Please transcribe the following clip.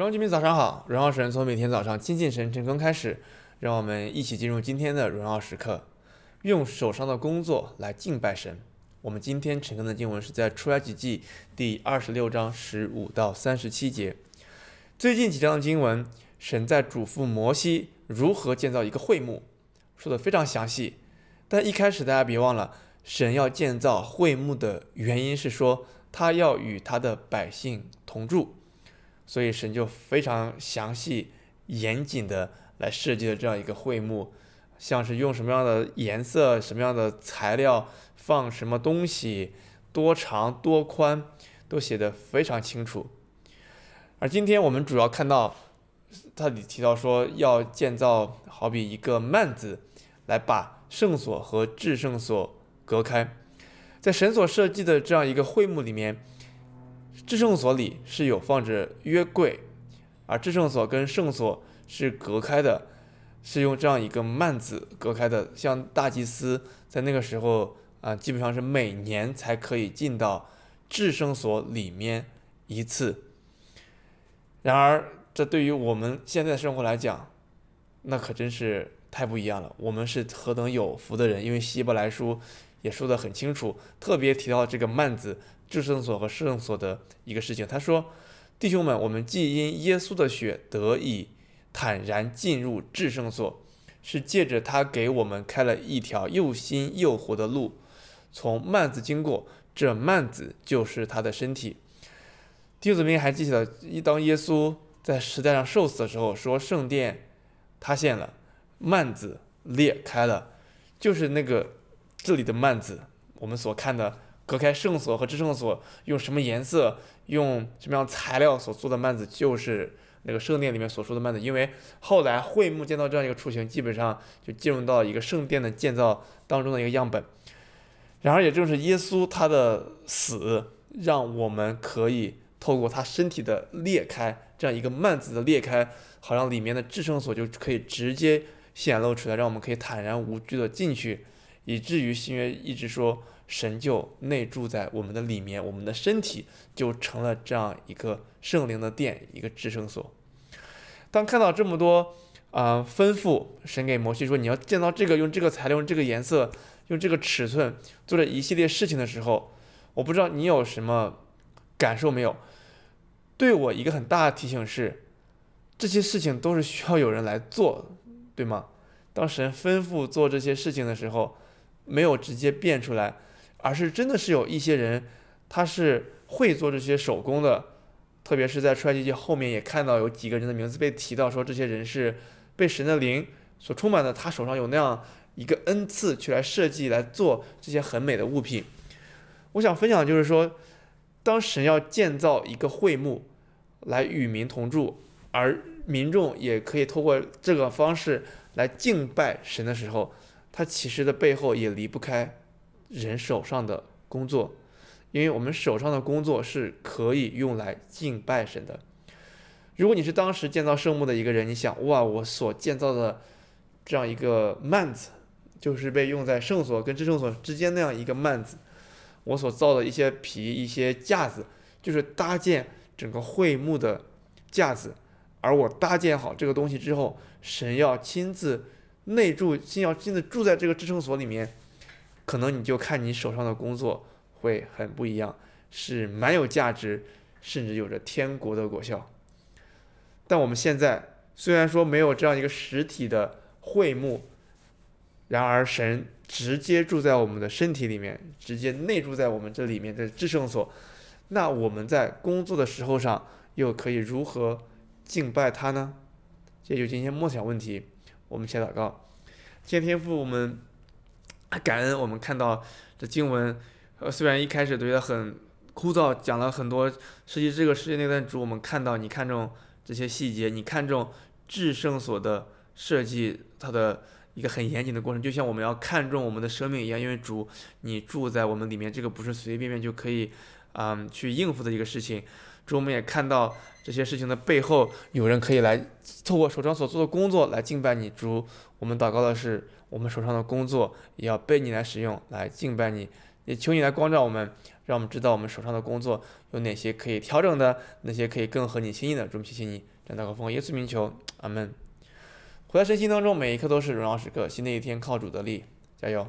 荣耀居民早上好，荣耀神从每天早上亲近神成功开始，让我们一起进入今天的荣耀时刻，用手上的工作来敬拜神。我们今天晨更的经文是在出埃及记第二十六章十五到三十七节。最近几章的经文，神在嘱咐摩西如何建造一个会幕，说的非常详细。但一开始大家别忘了，神要建造会幕的原因是说，他要与他的百姓同住。所以神就非常详细、严谨的来设计了这样一个会幕，像是用什么样的颜色、什么样的材料、放什么东西、多长多宽，都写得非常清楚。而今天我们主要看到，他里提到说要建造好比一个幔子，来把圣所和至圣所隔开，在神所设计的这样一个会幕里面。至圣所里是有放着约柜，而至圣所跟圣所是隔开的，是用这样一个幔子隔开的。像大祭司在那个时候啊，基本上是每年才可以进到至圣所里面一次。然而，这对于我们现在生活来讲，那可真是太不一样了。我们是何等有福的人，因为希伯来书也说得很清楚，特别提到这个幔子。至圣所和圣所的一个事情，他说：“弟兄们，我们既因耶稣的血得以坦然进入至圣所，是借着他给我们开了一条又新又活的路，从幔子经过。这幔子就是他的身体。”弟兄姊妹还记得，一当耶稣在时代上受死的时候，说圣殿塌陷了，幔子裂开了，就是那个这里的幔子，我们所看的。隔开圣所和至圣所，用什么颜色、用什么样材料所做的幔子，就是那个圣殿里面所说的幔子。因为后来会幕建造这样一个雏形，基本上就进入到一个圣殿的建造当中的一个样本。然而，也正是耶稣他的死，让我们可以透过他身体的裂开，这样一个幔子的裂开，好让里面的至圣所就可以直接显露出来，让我们可以坦然无惧的进去，以至于新约一直说。神就内住在我们的里面，我们的身体就成了这样一个圣灵的殿，一个至圣所。当看到这么多啊、呃、吩咐，神给摩西说你要建造这个，用这个材料，用这个颜色，用这个尺寸，做这一系列事情的时候，我不知道你有什么感受没有？对我一个很大的提醒是，这些事情都是需要有人来做，对吗？当神吩咐做这些事情的时候，没有直接变出来。而是真的是有一些人，他是会做这些手工的，特别是在出埃及记后面也看到有几个人的名字被提到，说这些人是被神的灵所充满的，他手上有那样一个恩赐去来设计来做这些很美的物品。我想分享就是说，当神要建造一个会幕来与民同住，而民众也可以透过这个方式来敬拜神的时候，他其实的背后也离不开。人手上的工作，因为我们手上的工作是可以用来敬拜神的。如果你是当时建造圣墓的一个人，你想，哇，我所建造的这样一个幔子，就是被用在圣所跟至圣所之间那样一个幔子，我所造的一些皮、一些架子，就是搭建整个会幕的架子。而我搭建好这个东西之后，神要亲自内住，先要亲自住在这个至圣所里面。可能你就看你手上的工作会很不一样，是蛮有价值，甚至有着天国的果效。但我们现在虽然说没有这样一个实体的会幕，然而神直接住在我们的身体里面，直接内住在我们这里面的至圣所。那我们在工作的时候上又可以如何敬拜他呢？这就今天默想问题，我们先祷告，天天父我们。感恩我们看到这经文，呃，虽然一开始觉得很枯燥，讲了很多，实际这个世界那段主，我们看到你看中这些细节，你看中至圣所的设计，它的一个很严谨的过程，就像我们要看重我们的生命一样，因为主你住在我们里面，这个不是随随便便就可以，嗯，去应付的一个事情。主，我们也看到这些事情的背后，有人可以来透过手上所做的工作来敬拜你。主，我们祷告的是。我们手上的工作也要被你来使用，来敬拜你，也求你来光照我们，让我们知道我们手上的工作有哪些可以调整的，那些可以更合你心意的。主，谢谢你，这样祷告奉耶稣名求，阿门。活在身心当中，每一刻都是荣耀时刻。新的一天靠主得力，加油。